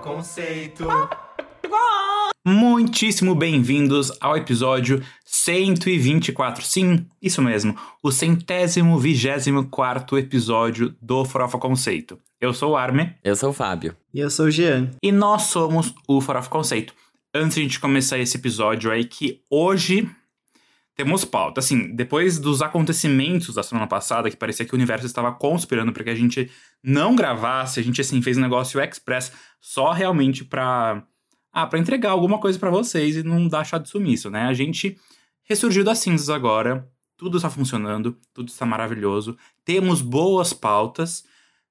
Conceito. Muitíssimo bem-vindos ao episódio 124. Sim, isso mesmo, o centésimo vigésimo quarto episódio do Farofa Conceito. Eu sou o Arme. Eu sou o Fábio. E eu sou o Jean. E nós somos o Farofa Conceito. Antes de a gente começar esse episódio aí, que hoje temos pauta. Assim, depois dos acontecimentos da semana passada, que parecia que o universo estava conspirando para que a gente não gravasse, a gente, assim, fez um negócio express só realmente pra ah, para entregar alguma coisa para vocês e não dar chá de sumiço, né? A gente ressurgiu das cinzas agora, tudo está funcionando, tudo está maravilhoso, temos boas pautas,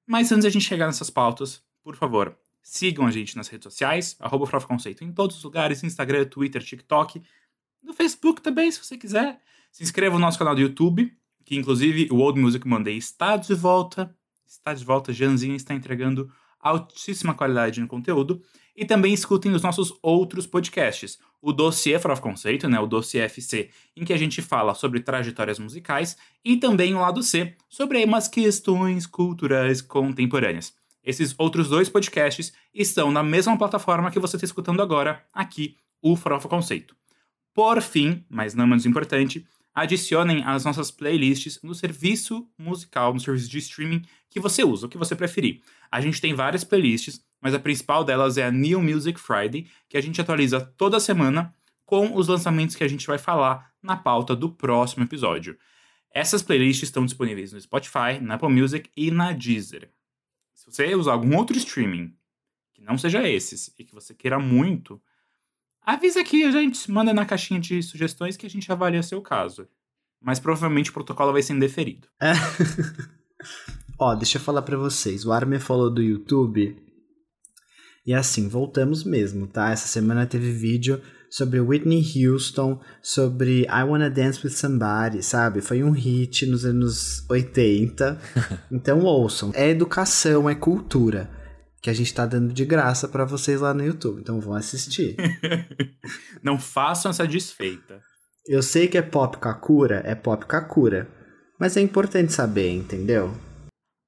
mas antes de a gente chegar nessas pautas, por favor, sigam a gente nas redes sociais, arroba Conceito, em todos os lugares, Instagram, Twitter, TikTok, no Facebook também, se você quiser. Se inscreva no nosso canal do YouTube, que inclusive o Old Music Monday está de volta, está de volta, Janzinha está entregando altíssima qualidade no conteúdo. E também escutem os nossos outros podcasts. O Dossiê For of Conceito, né, o Dossiê FC, em que a gente fala sobre trajetórias musicais, e também o Lado C, sobre umas questões culturais contemporâneas. Esses outros dois podcasts estão na mesma plataforma que você está escutando agora, aqui, o Farofa Conceito. Por fim, mas não menos importante, adicionem as nossas playlists no serviço musical, no serviço de streaming que você usa, o que você preferir. A gente tem várias playlists, mas a principal delas é a New Music Friday, que a gente atualiza toda semana com os lançamentos que a gente vai falar na pauta do próximo episódio. Essas playlists estão disponíveis no Spotify, na Apple Music e na Deezer. Se você usar algum outro streaming que não seja esses e que você queira muito, avisa aqui, a gente manda na caixinha de sugestões que a gente avalia seu caso. Mas provavelmente o protocolo vai ser indeferido. É. Ó, deixa eu falar para vocês. O Armin falou do YouTube. E assim, voltamos mesmo, tá? Essa semana teve vídeo sobre Whitney Houston, sobre I Wanna Dance With Somebody, sabe? Foi um hit nos anos 80. Então ouçam. É educação, é cultura. Que a gente tá dando de graça para vocês lá no YouTube. Então vão assistir. Não façam essa desfeita. Eu sei que é pop Kakura, é pop Kakura. Mas é importante saber, entendeu?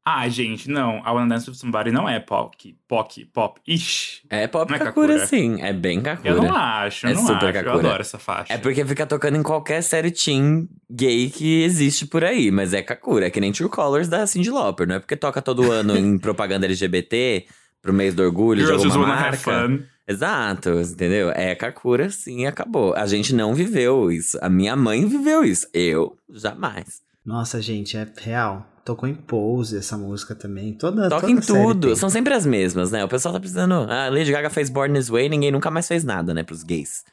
Ah, gente, não. A Wanna Dance With Somebody não é pop, pop, pop. Ixi. É pop Não é Kakura, Kakura. sim. É bem Kakura. Eu não acho, eu É não super acho. Eu Kakura. adoro essa faixa. É porque fica tocando em qualquer série teen gay que existe por aí, mas é Kakura, é que nem True Colors da Cyndi Lauper, não é porque toca todo ano em propaganda LGBT, pro mês do orgulho Girls de Just alguma marca. Fun. Exato, entendeu? É Kakura, sim, acabou. A gente não viveu isso. A minha mãe viveu isso. Eu, jamais. Nossa, gente, é real. Tocou em Pose essa música também. Toda, Toca toda em tudo. tem. São sempre as mesmas, né? O pessoal tá precisando. A Lady Gaga fez Born This Way, ninguém nunca mais fez nada, né? Pros gays.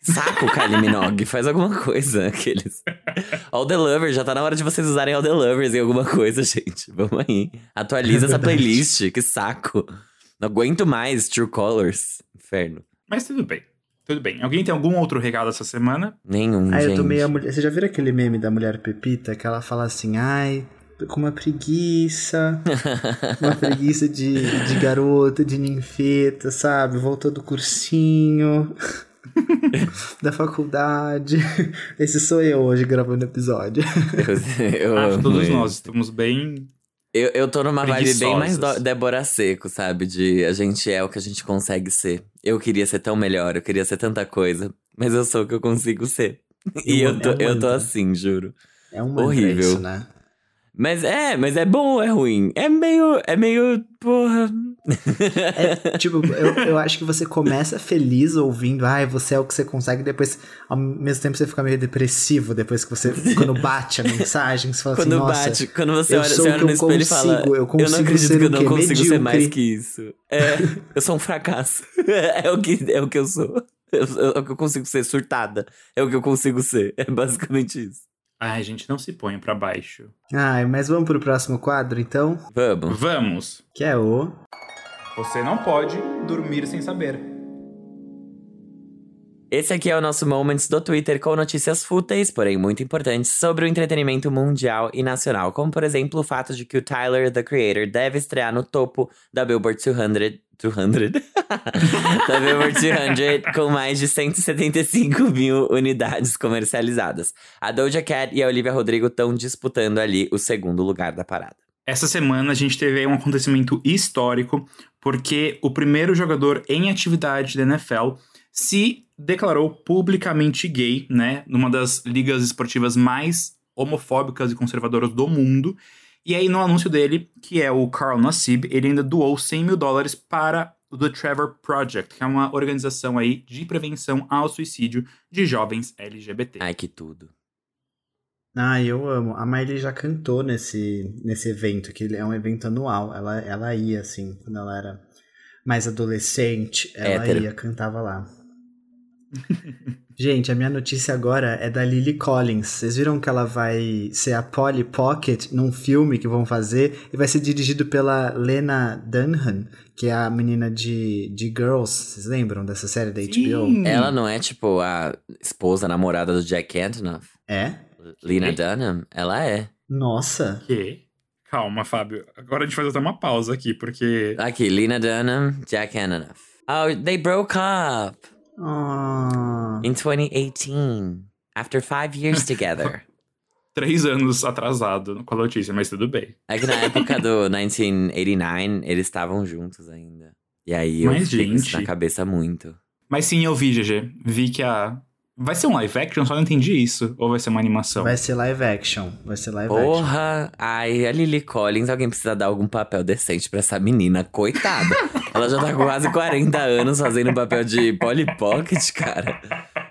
Saco, Kylie Minogue. Faz alguma coisa, aqueles. All the Lovers, já tá na hora de vocês usarem All the Lovers em alguma coisa, gente. Vamos aí. Atualiza É essa playlist, que saco. Não aguento mais True Colors. Inferno. Mas tudo bem. Tudo bem. Alguém tem algum outro recado essa semana? Nenhum, Aí gente. eu tomei a mulher. Você já viram aquele meme da mulher Pepita que ela fala assim, ai, tô com uma preguiça. uma preguiça de, de garota, de ninfeta, sabe? Voltou do cursinho. da faculdade. Esse sou eu hoje gravando episódio. Eu, eu Acho que todos nós estamos bem. Eu, eu tô numa vibe bem mais Débora Seco, sabe? De a gente é o que a gente consegue ser. Eu queria ser tão melhor, eu queria ser tanta coisa. Mas eu sou o que eu consigo ser. E É um- eu tô, é eu tô assim, juro. É um Horrível. isso, né? Mas é, mas é bom ou é ruim? É meio. É meio. Porra. É, tipo, eu, eu acho que você começa feliz ouvindo, ai, você é o que você consegue, depois, ao mesmo tempo, você fica meio depressivo depois que você. Quando bate a mensagem, você fala quando assim, nossa. bate, quando você eu olha, você olha no eu espelho e fala. consigo, eu consigo não acredito que eu não consigo ser mais Medíocre." que isso. É, eu sou um fracasso. É o que, é o que eu sou. Eu- É o que eu consigo ser, surtada. É o que eu consigo ser. É basicamente isso. Ai, gente, não se ponha pra baixo. Ai, mas vamos pro próximo quadro, então? Vamos. Vamos. Que é o. Você não pode dormir sem saber. Esse aqui é o nosso Moments do Twitter com notícias fúteis, porém muito importantes, sobre o entretenimento mundial e nacional, como por exemplo o fato de que o Tyler, the Creator, deve estrear no topo da Billboard 200, 200? da Billboard 200 com mais de 175 mil unidades comercializadas. A Doja Cat e a Olivia Rodrigo estão disputando ali o segundo lugar da parada. Essa semana a gente teve um acontecimento histórico, porque o primeiro jogador em atividade da NFL se declarou publicamente gay, né, numa das ligas esportivas mais homofóbicas e conservadoras do mundo. E aí, no anúncio dele, que é o Carl Nassib, ele ainda doou 100 mil dólares para o The Trevor Project, que é uma organização aí de prevenção ao suicídio de jovens LGBT. Ai, que tudo. Ah, eu amo. A Miley já cantou nesse, nesse evento, que é um evento anual. Ela, ela ia, assim, quando ela era mais adolescente, ela Hétero. ia, cantava lá. Gente, a minha notícia agora é da Lily Collins. Vocês viram que ela vai ser a Polly Pocket num filme que vão fazer e vai ser dirigido pela Lena Dunham, que é a menina de, de Girls. Vocês lembram dessa série da HBO? Sim. Ela não é, tipo, a esposa, namorada do Jack Antonoff? É? Lena Que? Dunham? Ela é. Nossa. Que? Calma, Fábio. Agora a gente faz até uma pausa aqui, porque. Aqui, Lena Dunham, Jack Antonoff. Oh, they broke up Ah. in 2018. After five years together. Três anos atrasado com a notícia, mas tudo bem. É que na época do 1989, eles estavam juntos ainda. E aí eu Mas, fiquei com isso gente- na cabeça muito. Mas sim, eu vi, GG. Vi que a. Vai ser um live action? Só não entendi isso. Ou vai ser uma animação? Vai ser live action. Vai ser live action. Porra! Ai, a Lily Collins, alguém precisa dar algum papel decente pra essa menina, coitada. Ela já tá com quase 40 anos fazendo papel de Polly Pocket, cara.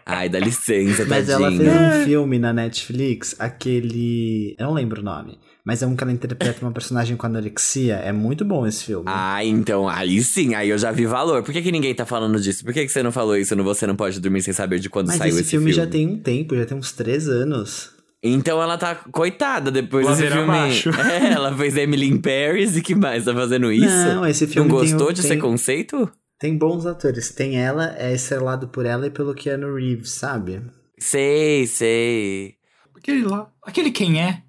Ai, dá licença, Mas tadinha. ela fez um filme na Netflix, aquele. Eu não lembro o nome. Mas é um que ela interpreta uma personagem com anorexia. É muito bom esse filme. Ah, então, aí sim, aí eu já vi valor. Por que, que ninguém tá falando disso? Por que, que você não falou isso no Você Não Pode Dormir Sem Saber de quando Mas saiu esse esse filme, já tem um tempo, já tem uns três anos. Então ela tá coitada depois desse filme. abaixo. É, ela fez Emily in Paris e que mais? Tá fazendo isso? Não, esse Não filme tem gostou um- de tem- ser conceito? Tem bons atores. Tem ela, é estrelado por ela e pelo Keanu Reeves, sabe? Sei, sei. Aquele lá. Aquele quem é?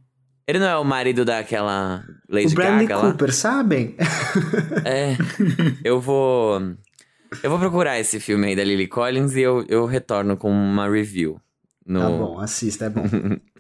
Ele não é o marido daquela Lady o Bradley Gaga lá? Cooper, sabem? É. Eu vou. Eu vou procurar esse filme aí da Lily Collins e eu, eu retorno com uma review. No, Tá bom, assista, é bom.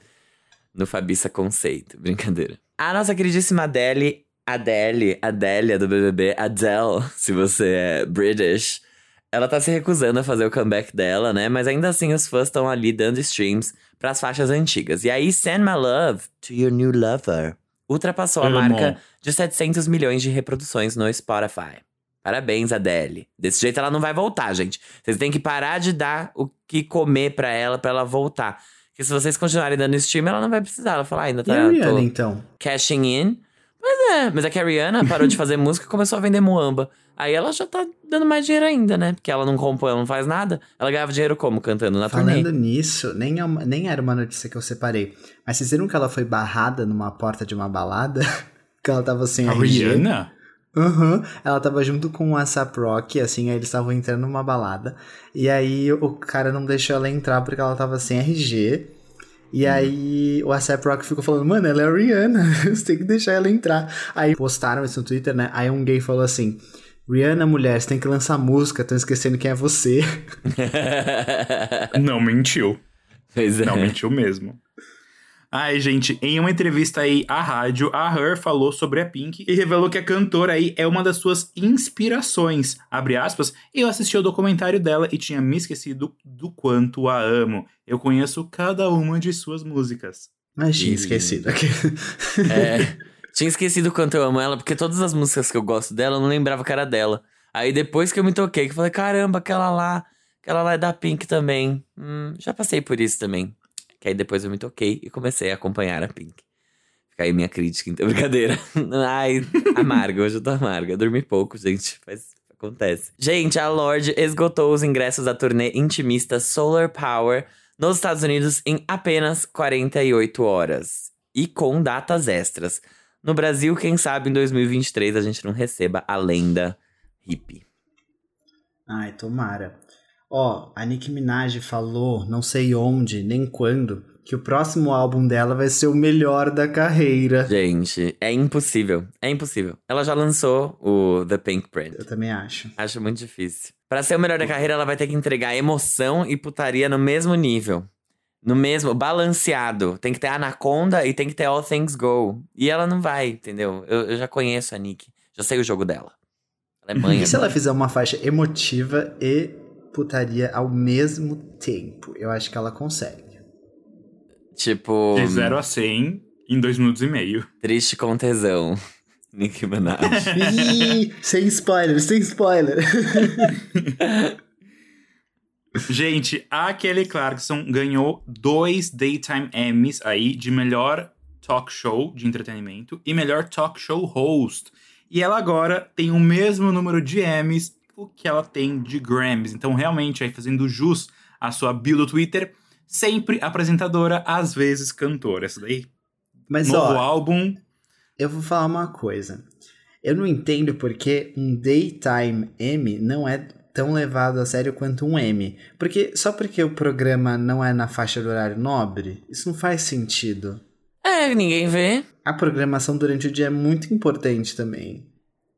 no Fabiça Conceito. Brincadeira. A nossa queridíssima Adele, Adele, Adélia do BBB, Adele, se você é British, ela tá se recusando a fazer o comeback dela, né? Mas ainda assim os fãs estão ali dando streams pras faixas antigas. E aí, Send My Love to Your New Lover ultrapassou a Amo. marca de 700 milhões de reproduções no Spotify. Parabéns, Adele. Desse jeito ela não vai voltar, gente. Vocês têm que parar de dar o que comer pra ela, pra ela voltar. Porque se vocês continuarem dando stream, ela não vai precisar. Ela fala, ah, ainda E tá a Rihanna, tô então? cashing in. Mas é, mas é que a Rihanna parou de fazer música e começou a vender muamba. Aí ela já tá dando mais dinheiro ainda, né? Porque ela não compõe, ela não faz nada. Ela ganhava dinheiro como? Cantando na Falando turnê. nisso, nem, é uma- nem era uma notícia que eu separei. Mas vocês viram que ela foi barrada numa porta de uma balada? que ela tava sem A RG? Rihanna? Aham. Ela tava junto com o ASAP Rock, assim, aí eles estavam entrando numa balada. E aí o cara não deixou ela entrar porque ela tava sem RG. E aí o ASAP Rock ficou falando, mano, ela é a Rihanna, você tem que deixar ela entrar. Aí postaram isso no Twitter, né? Aí um gay falou assim. Rihanna, mulher, você tem que lançar música, tão esquecendo quem é você. Não mentiu. pois é. Não mentiu mesmo. Ai, gente, em uma entrevista aí à rádio, a Her falou sobre a Pink e revelou que a cantora aí é uma das suas inspirações. Abre aspas, eu assisti ao documentário dela e tinha me esquecido do quanto a amo. Eu conheço cada uma de suas músicas. Mas tinha esquecido. É. Tinha esquecido o quanto eu amo ela, porque todas as músicas que eu gosto dela, eu não lembrava que era dela. Aí depois que eu me toquei, que eu falei, caramba, aquela lá, aquela lá é da Pink também. Hum, já passei por isso também. Que aí depois eu me toquei e comecei a acompanhar a Pink. Fica aí minha crítica, então, brincadeira. Ai, amarga, hoje eu tô amarga. Dormi pouco, gente, mas acontece. Gente, a Lorde esgotou os ingressos da turnê intimista Solar Power nos Estados Unidos em apenas 48 horas. E com datas extras. No Brasil, quem sabe em 2023 a gente não receba a lenda hippie. Ai, tomara. Ó, a Nicki Minaj falou, não sei onde, nem quando, que o próximo álbum dela vai ser o melhor da carreira. Gente, é impossível. É impossível. Ela já lançou o The Pink Print. Eu também acho. Acho muito difícil. Pra ser o melhor da carreira, ela vai ter que entregar emoção e putaria no mesmo nível. No mesmo, balanceado. Tem que ter Anaconda e tem que ter All Things Go. E ela não vai, entendeu? Eu, eu já conheço a Nick. Já sei o jogo dela. Ela é mãe. E se ela fizer uma faixa emotiva e putaria ao mesmo tempo? Eu acho que ela consegue. Tipo, De 0 a 100 em 2 minutos e meio. triste com tesão. Nicki Minaj. Ih, sem spoiler, sem spoiler. Gente, a Kelly Clarkson ganhou dois Daytime Emmys aí de melhor talk show de entretenimento e melhor talk show host. E ela agora tem o mesmo número de Emmys o que ela tem de Grammys. Então, realmente, aí fazendo jus à sua bio do Twitter, sempre apresentadora, às vezes cantora. Essa daí, Mas novo ó, álbum. eu vou falar uma coisa. Eu não entendo porque um Daytime Emmy não é tão levado a sério quanto um Emmy. Porque só porque o programa não é na faixa do horário nobre, isso não faz sentido. É, ninguém vê. A programação durante o dia é muito importante também.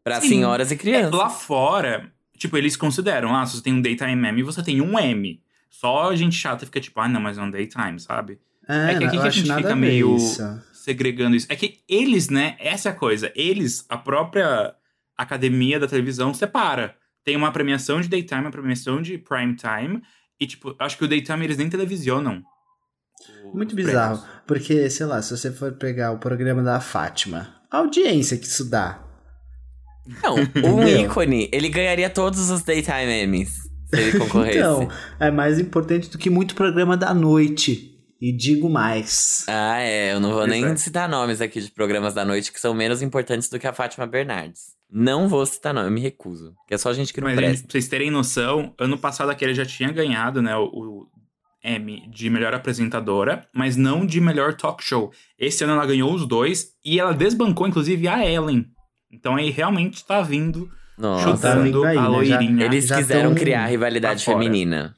Pra Sim. senhoras e É, crianças. lá fora, tipo, eles consideram, ah, se você tem um Daytime Emmy, você tem um Emmy. Só a gente chata fica tipo, ah, não, mas é um Daytime, sabe? É, É que aqui que a gente fica meio- isso. segregando isso. É que eles, né? Essa é a coisa. Eles, a própria academia da televisão, separa. Tem uma premiação de daytime, uma premiação de prime time. E, tipo, acho que o daytime eles nem televisionam. Muito bizarro. prêmios. Porque, sei lá, se você for pegar o programa da Fátima, a audiência que isso dá. Não, um ícone, ele ganharia todos os Daytime Emmys. Se ele concorresse. Então, é mais importante do que muito programa da noite. E digo mais. Ah, é. Eu não vou nem citar nomes aqui de programas da noite que são menos importantes do que a Fátima Bernardes. Não vou citar nome, eu me recuso. Que é só gente que não Mas, gente, presta. pra vocês terem noção, ano passado aquele já tinha ganhado, né, o, o Emmy de melhor apresentadora, mas não de melhor talk show. Esse ano ela ganhou os dois e ela desbancou, inclusive, a Ellen. Então aí realmente tá vindo Nossa. Tá chutando vindo aí, a né? Já- loirinha. Eles Já quiseram criar rivalidade feminina.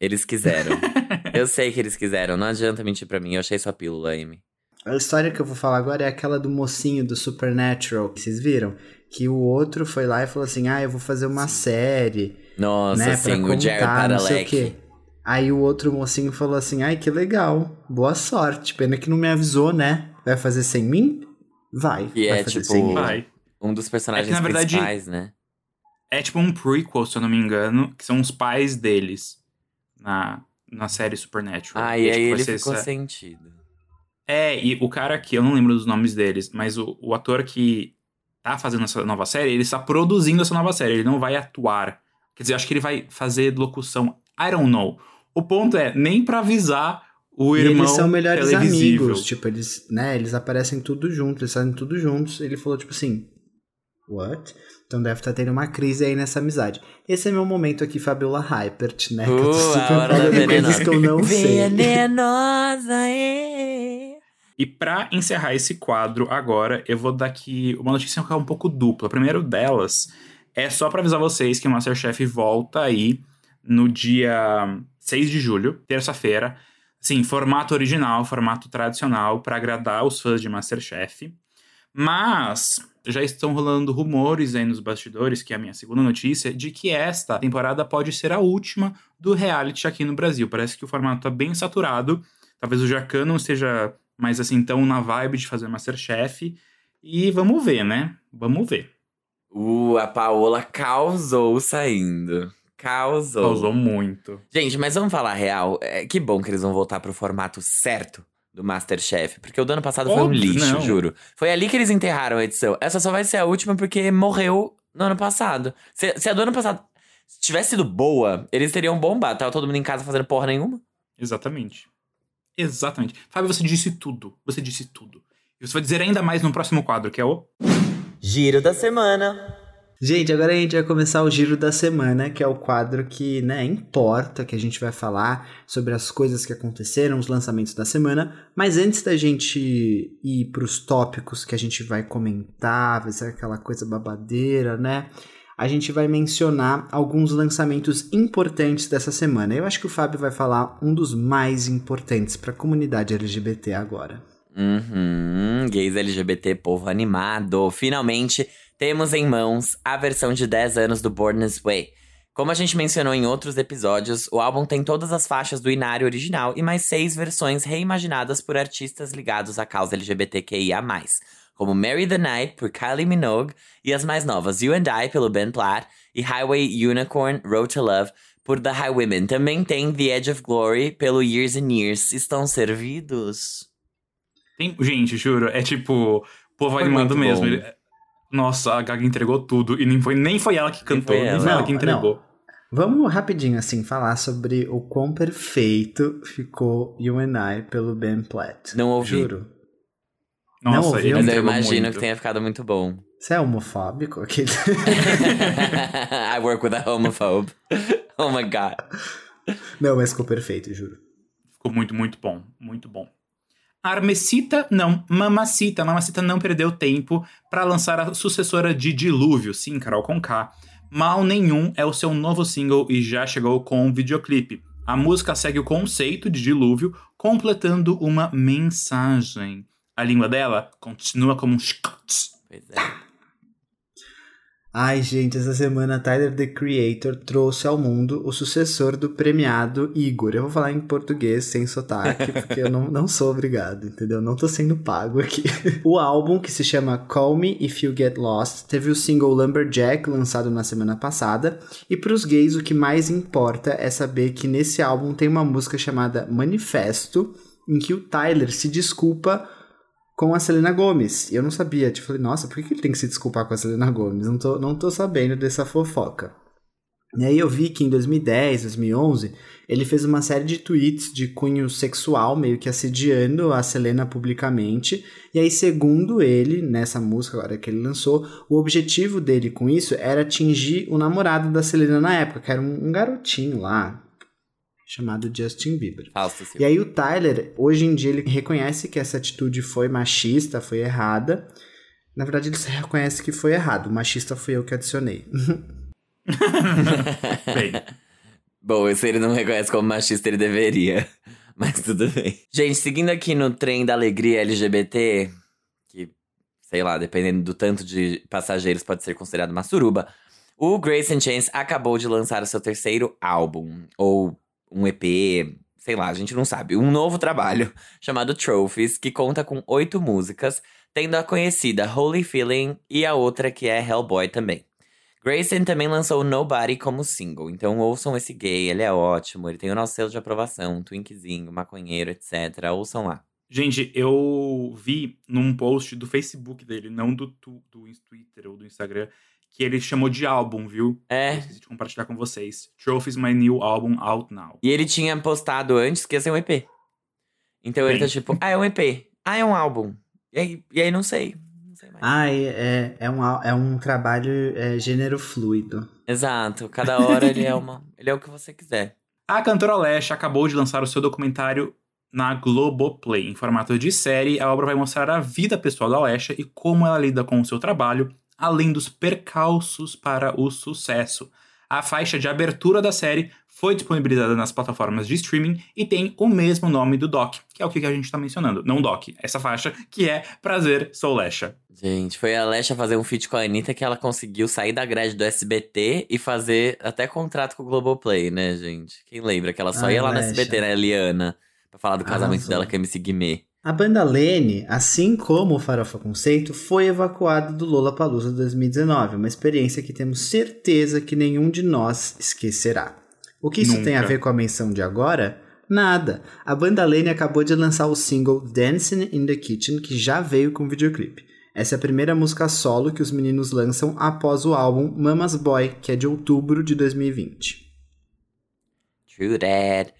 Eles quiseram. eu sei que eles quiseram. Não adianta mentir pra mim. Eu achei sua pílula, Amy. A história que eu vou falar agora é aquela do mocinho do Supernatural. que Vocês viram? Que o outro foi lá e falou assim: Ah, eu vou fazer uma série. Nossa, né? sim, o Jerry contar, não sei o Padalecki. quê. Aí o outro mocinho falou assim: Ai, que legal. Boa sorte. Pena que não me avisou, né? Vai fazer sem mim? Vai. E vai é, fazer tipo, sem mim. Vai. Um dos personagens É que, na verdade, principais, né? É tipo um prequel, se eu não me engano, que são os pais deles na, na série Supernatural. Ah, e aí tipo, ele ficou essa- sentido. É, e o cara aqui, eu não lembro dos nomes deles, mas o, o ator que tá fazendo essa nova série, ele está produzindo essa nova série, ele não vai atuar. Quer dizer, acho que ele vai fazer locução. I don't know. O ponto é, nem pra avisar o E irmão eles são melhores amigos, tipo, eles, né, eles aparecem tudo juntos, eles fazem tudo juntos. Ele falou, tipo assim, what? Então deve estar tendo uma crise aí nessa amizade. Esse é meu momento aqui, Fabiola Hypert, né? que eu tô Uh, super a hora da venenosa. que eu não sei. Venenosa, é. E pra encerrar esse quadro agora, eu vou dar aqui uma notícia que é um pouco dupla. Primeiro delas é só pra avisar vocês que o Masterchef volta aí no dia 6 de julho, terça-feira. Sim, formato original, formato tradicional pra agradar os fãs de Masterchef. Mas já estão rolando rumores aí nos bastidores, que é a minha segunda notícia, de que esta temporada pode ser a última do reality aqui no Brasil. Parece que o formato tá bem saturado. Talvez o Jacan não esteja mais assim tão na vibe de fazer Masterchef. E vamos ver, né? Vamos ver. Uh, a Paola causou saindo. Causou. Causou muito. Gente, mas vamos falar a real. É, que bom que eles vão voltar pro formato certo do Masterchef. Porque o do ano passado foi um lixo, não. juro. Foi ali que eles enterraram a edição. Essa só vai ser a última porque morreu no ano passado. Se, se a do ano passado tivesse sido boa, eles teriam bombado. Tava todo mundo em casa fazendo porra nenhuma. Exatamente. Exatamente. Fábio, você disse tudo. Você disse tudo. E você vai dizer ainda mais no próximo quadro, que é o. Giro da semana. Gente, agora a gente vai começar o giro da semana, que é o quadro que, né, importa, que a gente vai falar sobre as coisas que aconteceram, os lançamentos da semana. Mas antes da gente ir pros tópicos que a gente vai comentar, vai ser aquela coisa babadeira, né? A gente vai mencionar alguns lançamentos importantes dessa semana. Eu acho que o Fábio vai falar um dos mais importantes para a comunidade LGBT agora. Uhum, gays LGBT, povo animado. Finalmente temos em mãos a versão de 10 anos do Born This Way. Como a gente mencionou em outros episódios, o álbum tem todas as faixas do Inário original e mais seis versões reimaginadas por artistas ligados à causa LGBTQIA+, como Marry the Night, por Kylie Minogue, e as mais novas You and I, pelo Ben Platt, e Highway Unicorn, Road to Love, por The Highwomen. Também tem The Edge of Glory, pelo Years and Years. Estão servidos? Tem, gente, juro, é tipo, o povo muito mesmo. bom. Nossa, a Gaga entregou tudo. E nem foi, nem foi ela que cantou, foi nem ela. foi ela Não, que entregou. Vamos rapidinho, assim, falar sobre o quão perfeito ficou You and I pelo Ben Platt. Não ouvi. Juro. Não Nossa, ouviu? ele Mas eu imagino muito. que tenha ficado muito bom. Você é homofóbico? Aquele- I work with a homophobe. Oh my god. Não, mas ficou perfeito, juro. Ficou muito, muito bom. Muito bom. Armecita, não. Mamacita. Mamacita não perdeu tempo pra lançar a sucessora de Dilúvio. Sim, Carol Conká. Mal Nenhum é o seu novo single e já chegou com um videoclipe. A música segue o conceito de dilúvio, completando uma mensagem. A língua dela continua como um. Pois é. Ai, gente, essa semana Tyler the Creator trouxe ao mundo o sucessor do premiado Igor. Eu vou falar em português sem sotaque, porque eu não, não sou obrigado, entendeu? Não tô sendo pago aqui. O álbum, que se chama Call Me If You Get Lost, teve o single Lumberjack, lançado na semana passada. E pros gays, o que mais importa é saber que nesse álbum tem uma música chamada Manifesto, em que o Tyler se desculpa com a Selena Gomes. E eu não sabia. Tipo, falei, nossa, por que ele tem que se desculpar com a Selena Gomes? Não tô, não tô sabendo dessa fofoca. E aí eu vi que em 2010, 2011, ele fez uma série de tweets de cunho sexual, meio que assediando a Selena publicamente. E aí, segundo ele, nessa música agora que ele lançou, o objetivo dele com isso era atingir o namorado da Selena na época, que era um, um garotinho lá, chamado Justin Bieber. Fausto. E aí o Tyler, hoje em dia, ele reconhece que essa atitude foi machista, foi errada. Na verdade, ele reconhece que foi errado. O machista fui eu que adicionei. Bem, Bom, se ele não reconhece como machista, ele deveria. Mas tudo bem. Gente, seguindo aqui no trem da alegria LGBT, que, sei lá, dependendo do tanto de passageiros, pode ser considerado uma suruba. O Grace and Chance acabou de lançar o seu terceiro álbum, ou um EP, sei lá, a gente não sabe. Um novo trabalho chamado Trophies, que conta com oito músicas, tendo a conhecida Holy Feeling e a outra que é Hellboy também. Grayson também lançou Nobody como single, então ouçam esse gay, ele é ótimo, ele tem o nosso selo de aprovação, twinkzinho, maconheiro, etc. Ouçam lá. gente, eu vi num post do Facebook dele, não do, tu- do Twitter ou do Instagram, que ele chamou de álbum, viu? Eu É, esqueci de compartilhar com vocês. Trophies My New Album Out Now. e ele tinha postado antes que ia ser um EP. Então ele Bem. tá tipo, ah, é um EP, ah, é um álbum. E aí, e aí não sei, não sei mais. Ah, é, é, um, é um trabalho é, gênero fluido. Exato, cada hora ele é uma, ele é o que você quiser. A cantora Lesha acabou de lançar o seu documentário na Globoplay. Em formato de série, a obra vai mostrar a vida pessoal da Lesha e como ela lida com o seu trabalho, além dos percalços para o sucesso. A faixa de abertura da série foi disponibilizada nas plataformas de streaming e tem o mesmo nome do doc, que é o que a gente está mencionando. Não doc, essa faixa que é Prazer, Sou Lesha. Gente, foi a Lesha fazer um feat com a Anitta que ela conseguiu sair da grade do SBT e fazer até contrato com o Globoplay, né, gente? Quem lembra que ela só Ai, ia lá no Lesha. SBT, né, Liana? Pra falar do casamento Arrasou. dela com a MC Guimê. A banda Lene, assim como o Farofa Conceito, foi evacuada do Lollapalooza 2019, uma experiência que temos certeza que nenhum de nós esquecerá. O que isso Nunca. tem a ver com a menção de agora? Nada. A banda Lene acabou de lançar o single Dancing in the Kitchen, que já veio com videoclipe. Essa é a primeira música solo que os meninos lançam após o álbum Mama's Boy, que é de outubro de 2020. True Dad.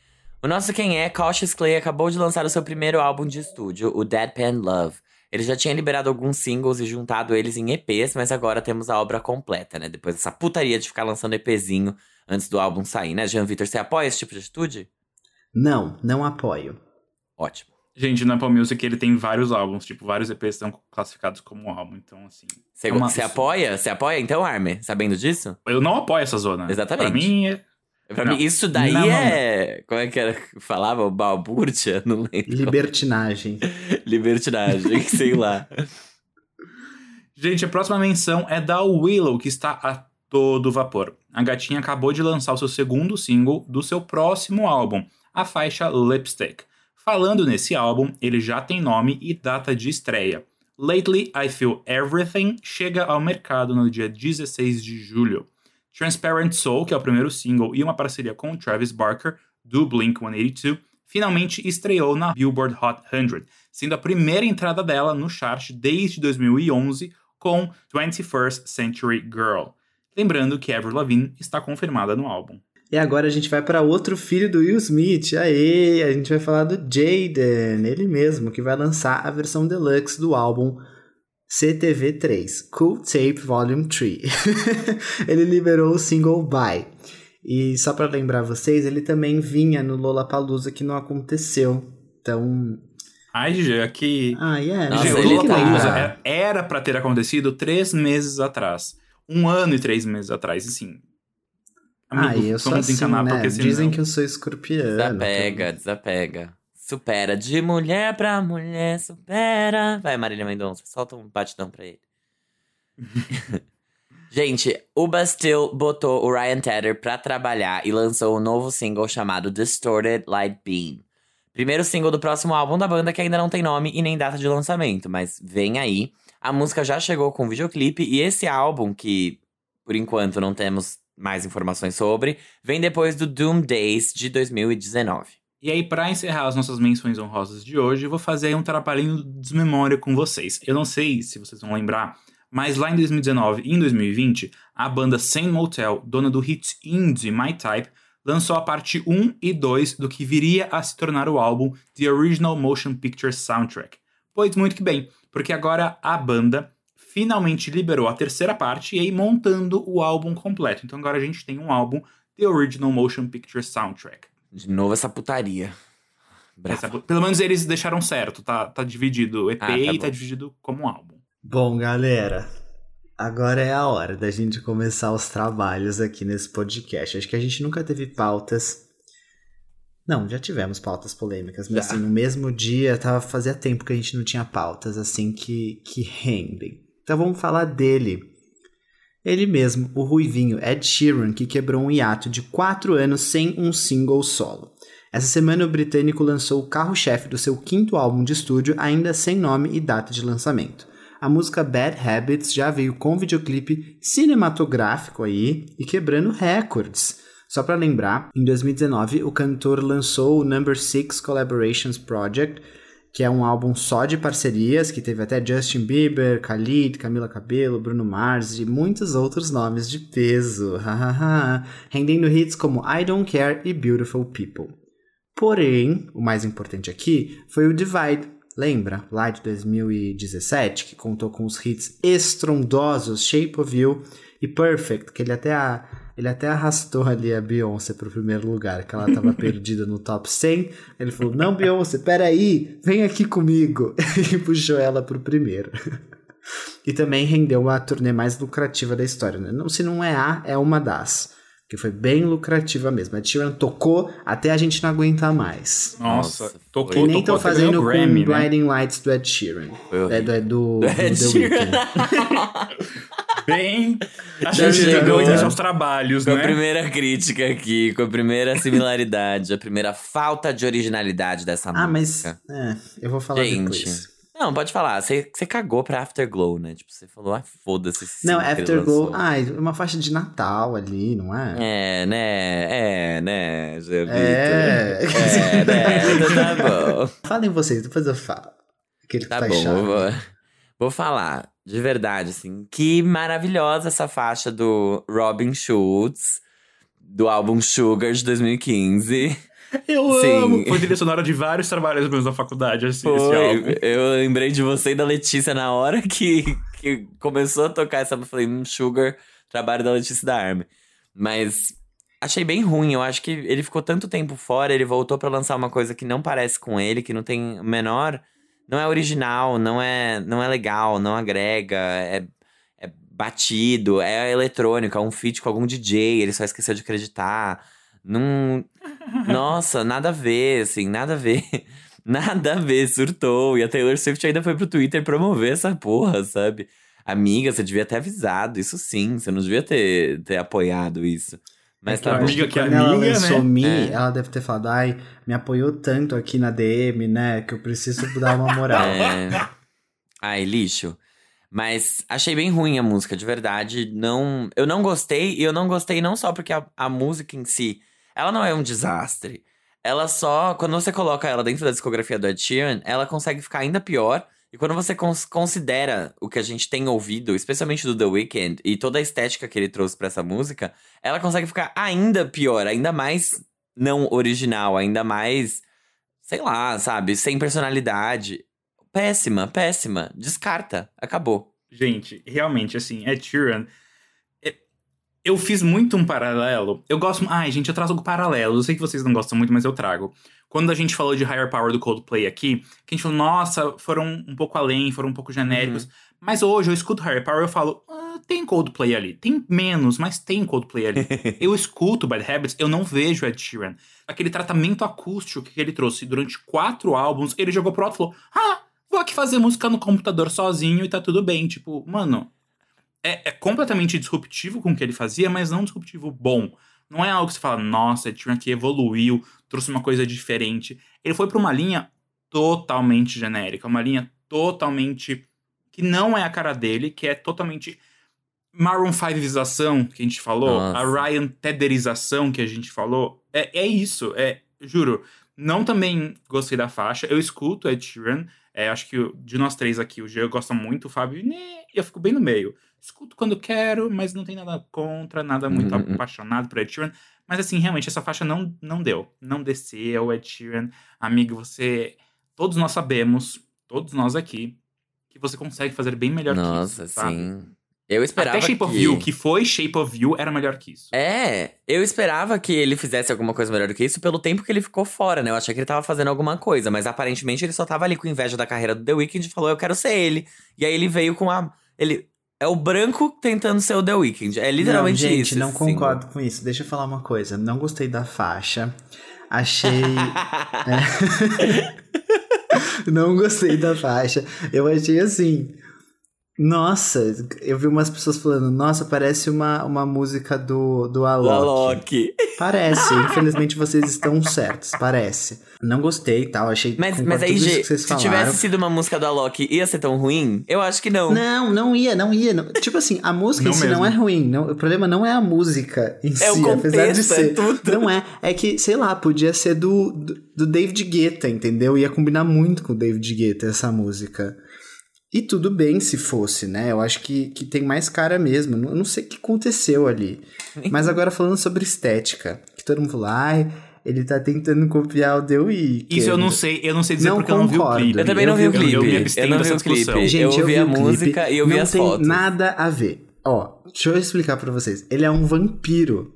O nosso quem é, Cautious Clay, acabou de lançar o seu primeiro álbum de estúdio, o Deadpan Love. Ele já tinha liberado alguns singles e juntado eles em EPs, mas agora temos a obra completa, né? Depois dessa putaria de ficar lançando EPzinho antes do álbum sair, né, Jean Vitor? Você apoia esse tipo de atitude? Não, não apoio. Ótimo. Gente, no Apple Music ele tem vários álbuns, tipo, vários EPs estão classificados como álbum, então assim. Você é uma- você apoia? Você apoia então, Arme? Sabendo disso? Eu não apoio essa zona. Exatamente. Pra mim, é- Pra Não. mim, isso daí Não, não, é. Como é que era que falava? Balbúrdia? Não lembro. Libertinagem. Libertinagem, sei lá. Gente, a próxima menção é da Willow, que está todo vapor. A gatinha acabou de lançar o seu segundo single do seu próximo álbum, a faixa Lipstick. Falando nesse álbum, ele já tem nome e data de estreia. Lately I Feel Everything chega ao mercado no dia 16 de julho. Transparent Soul, que é o primeiro single e uma parceria com Travis Barker, do Blink 182, finalmente estreou na Billboard Hot 100, sendo a primeira entrada dela no chart desde 2011 com 21st Century Girl. Lembrando que Avril Lavigne está confirmada no álbum. E agora a gente vai para outro filho do Will Smith. Aê, a gente vai falar do Jaden, ele mesmo, que vai lançar a versão deluxe do álbum CTV3, Cool Tape Volume 3. ele liberou o single Bye. E só para lembrar vocês, ele também vinha no Lollapalooza que não aconteceu. Então, Ai, Gigi, aqui. ah, yeah, Nossa, o ele Lollapalooza tá- era- era pra ter acontecido três meses atrás. Um ano e três meses atrás, assim. Ah, Amigo, e eu sou assim, né? Dizem que eu sou escorpiano. Desapega, então- desapega. Supera. De mulher pra mulher, supera. Vai, Marília Mendonça, solta um batidão pra ele. Gente, o Bastille botou o Ryan Tedder pra trabalhar e lançou um novo single chamado Distorted Light Beam. Primeiro single do próximo álbum da banda que ainda não tem nome e nem data de lançamento, mas vem aí. A música já chegou com videoclipe e esse álbum, que por enquanto não temos mais informações sobre, vem depois do Doom Days de 2019. E aí, pra encerrar as nossas menções honrosas de hoje, eu vou fazer um trabalhinho de desmemória com vocês. Eu não sei se vocês vão lembrar, mas lá em 2019 e em 2020, a banda Same Motel, dona do hit indie My Type, lançou a parte 1 e 2 do que viria a se tornar o álbum The Original Motion Picture Soundtrack. Pois muito que bem, porque agora a banda finalmente liberou a terceira parte e aí montando o álbum completo. Então agora a gente tem um álbum The Original Motion Picture Soundtrack. De novo essa putaria. Essa- pelo menos eles deixaram certo, tá, tá dividido o EP Ah, tá e bom. tá dividido como álbum. Bom, galera, agora é a hora da gente começar os trabalhos aqui nesse podcast. Acho que a gente nunca teve pautas. Não, já tivemos pautas polêmicas, mas Já. assim, no mesmo dia, tava, fazia tempo que a gente não tinha pautas assim que, que rendem. Então vamos falar dele. Ele mesmo, o Ruivinho, Ed Sheeran, que quebrou um hiato de 4 anos sem um single solo. Essa semana o britânico lançou o carro-chefe do seu quinto álbum de estúdio, ainda sem nome e data de lançamento. A música Bad Habits já veio com videoclipe cinematográfico aí e quebrando recordes. Só para lembrar, em 2019 o cantor lançou o Number 6 Collaborations Project, que é um álbum só de parcerias, que teve até Justin Bieber, Khalid, Camila Cabello, Bruno Mars e muitos outros nomes de peso, rendendo hits como I Don't Care e Beautiful People. Porém, o mais importante aqui foi o Divide, lembra? Lá de 2017, que contou com os hits estrondosos Shape of You e Perfect, que ele até, a- ele até arrastou ali a Beyoncé pro primeiro lugar, que ela tava perdida no top 100. Ele falou: Não, Beyoncé, peraí, vem aqui comigo. E puxou ela pro primeiro. E também rendeu a turnê mais lucrativa da história. Né? Não, se não é a, é uma das. Que foi bem lucrativa mesmo. A Sheeran tocou até a gente não aguentar mais. Nossa, Nossa, tocou, Que nem estão fazendo com Grammy, né? Blinding Lights do Ed Sheeran. É do, é do, Do do Ed The Sheeran. Weeknd. Bem. A gente chegou, chegou né? em seus trabalhos, Com a né? primeira crítica aqui, com a primeira similaridade, a primeira falta de originalidade dessa Ah, mas. música. É, eu vou falar Gente, depois. Não, pode falar. Você você cagou pra Afterglow, né? Tipo, você falou, ah, foda-se. Não, Afterglow. Ah, é uma faixa de Natal ali, não é? É, né? É, né, Vitor? É. É, né? Então tá bom. Falem vocês, depois eu falo. Aquele que Tá tá bom, vou, vou falar. De verdade, assim. Que maravilhosa essa faixa do Robin Schultz, do álbum Sugar de 2015. Eu Sim. amo. Foi trilha sonora de vários trabalhos meus na faculdade, assim, esse Foi, álbum. eu lembrei de você e da Letícia na hora que, que começou a tocar essa. Eu falei, hum, Sugar, trabalho da Letícia da Army. Mas achei bem ruim. Eu acho que ele ficou tanto tempo fora, ele voltou pra lançar uma coisa que não parece com ele, que não tem o menor. Não é original, não é, não é legal, não agrega, é, é batido, é eletrônico, é um feat com algum DJ, ele só esqueceu de acreditar. Não. Nossa, nada a ver, assim, nada a ver. Nada a ver, surtou. E a Taylor Swift ainda foi pro Twitter promover essa porra, sabe? Amiga, você devia ter avisado, isso sim. Você não devia ter, ter apoiado isso. Mas É tá Amiga que que é quando ela amiga, lançou né? Me, É. ela deve ter falado, ai, me apoiou tanto aqui na DM, né, que eu preciso dar uma moral. É. Ai, lixo. Mas achei bem ruim a música, de verdade. Não, eu não gostei, e eu não gostei não só porque a, a música em si, ela não é um desastre. Ela só, quando você coloca ela dentro da discografia do Ed Sheeran, ela consegue ficar ainda pior. E quando você cons- considera o que a gente tem ouvido, especialmente do The Weeknd, e toda a estética que ele trouxe pra essa música, ela consegue ficar ainda pior, ainda mais não original, ainda mais, sei lá, sabe, sem personalidade. Péssima, péssima. Descarta. Acabou. Gente, realmente, assim, Ed Sheeran. Eu fiz muito um paralelo. Eu gosto. Ai, gente, eu trago paralelos. Eu sei que vocês não gostam muito, mas eu trago. Quando a gente falou de Higher Power do Coldplay aqui, que a gente falou, nossa, foram um pouco além, foram um pouco genéricos. Mas hoje eu escuto Higher Power e eu falo, ah, tem Coldplay ali. Tem menos, mas tem Coldplay ali. eu escuto Bad Habits, eu não vejo Ed Sheeran. Aquele tratamento acústico que ele trouxe durante quatro álbuns, ele jogou pro alto e falou, ah, vou aqui fazer música no computador sozinho e tá tudo bem. Tipo, mano, é, é completamente disruptivo com o que ele fazia, mas não disruptivo bom. Não é algo que você fala, nossa, Sheeran que evoluiu, trouxe uma coisa diferente. Ele foi pra uma linha totalmente genérica, uma linha totalmente que não é a cara dele, que é totalmente Maroon 5ização que a gente falou, Nossa. a Ryan Tederização que a gente falou. É, é isso, é, juro. Não também gostei da faixa. Eu escuto Ed Sheeran. É, acho que de nós três aqui, o Gê gosta muito, o Fábio, né, eu fico bem no meio. Escuto quando quero, mas não tem nada contra, nada muito Uhum. apaixonado por Ed Sheeran. Mas assim, realmente, essa faixa não, não deu. Não desceu, Ed Sheeran. Amigo, você. Todos nós sabemos, todos nós aqui, que você consegue fazer bem melhor Nossa, que isso. sabe? sim. Eu esperava Até Shape que... of You, que foi Shape of You, era melhor que isso. É, eu esperava que ele fizesse alguma coisa melhor do que isso pelo tempo que ele ficou fora, né? Eu achei que ele tava fazendo alguma coisa, mas aparentemente ele só tava ali com inveja da carreira do The Weeknd e falou, eu quero ser ele. E aí ele veio com a... Ele... É o branco tentando ser o The Weeknd. É literalmente não, gente, isso. não esse concordo com isso. Deixa eu falar uma coisa. Não gostei da faixa. Achei. single. não gostei da faixa. Eu achei assim. Nossa, eu vi umas pessoas falando, nossa, parece uma, uma música do, do Alok. Alok. Parece, infelizmente vocês estão certos, parece. Não gostei e tal, achei Mas, mas aí, tudo isso G, que vocês se falaram. tivesse sido uma música do Alok, ia ser tão ruim? Eu acho que não. Não, não ia, não ia. não- Tipo assim, a música Não em si não é ruim. não- o problema não é a música em É si, o apesar de contexto, é ser. tudo. Não é. É que, sei lá, podia ser do, do, do David Guetta, entendeu? Ia combinar muito com o David Guetta essa música. E tudo bem se fosse, né? Eu acho que, que tem mais cara mesmo. Eu não sei o que aconteceu ali. Mas agora falando sobre estética, que todo mundo falou, ai, ele tá tentando copiar o The Weeknd. Isso eu não sei, eu não sei dizer Não porque eu não vi o concordo. clipe. Eu também não vi o clipe. Eu, Eu não vi o clipe. Gente, Eu eu, vi a música e eu vi não as tem fotos. nada a ver. Ó, deixa eu explicar pra vocês. Ele é um vampiro.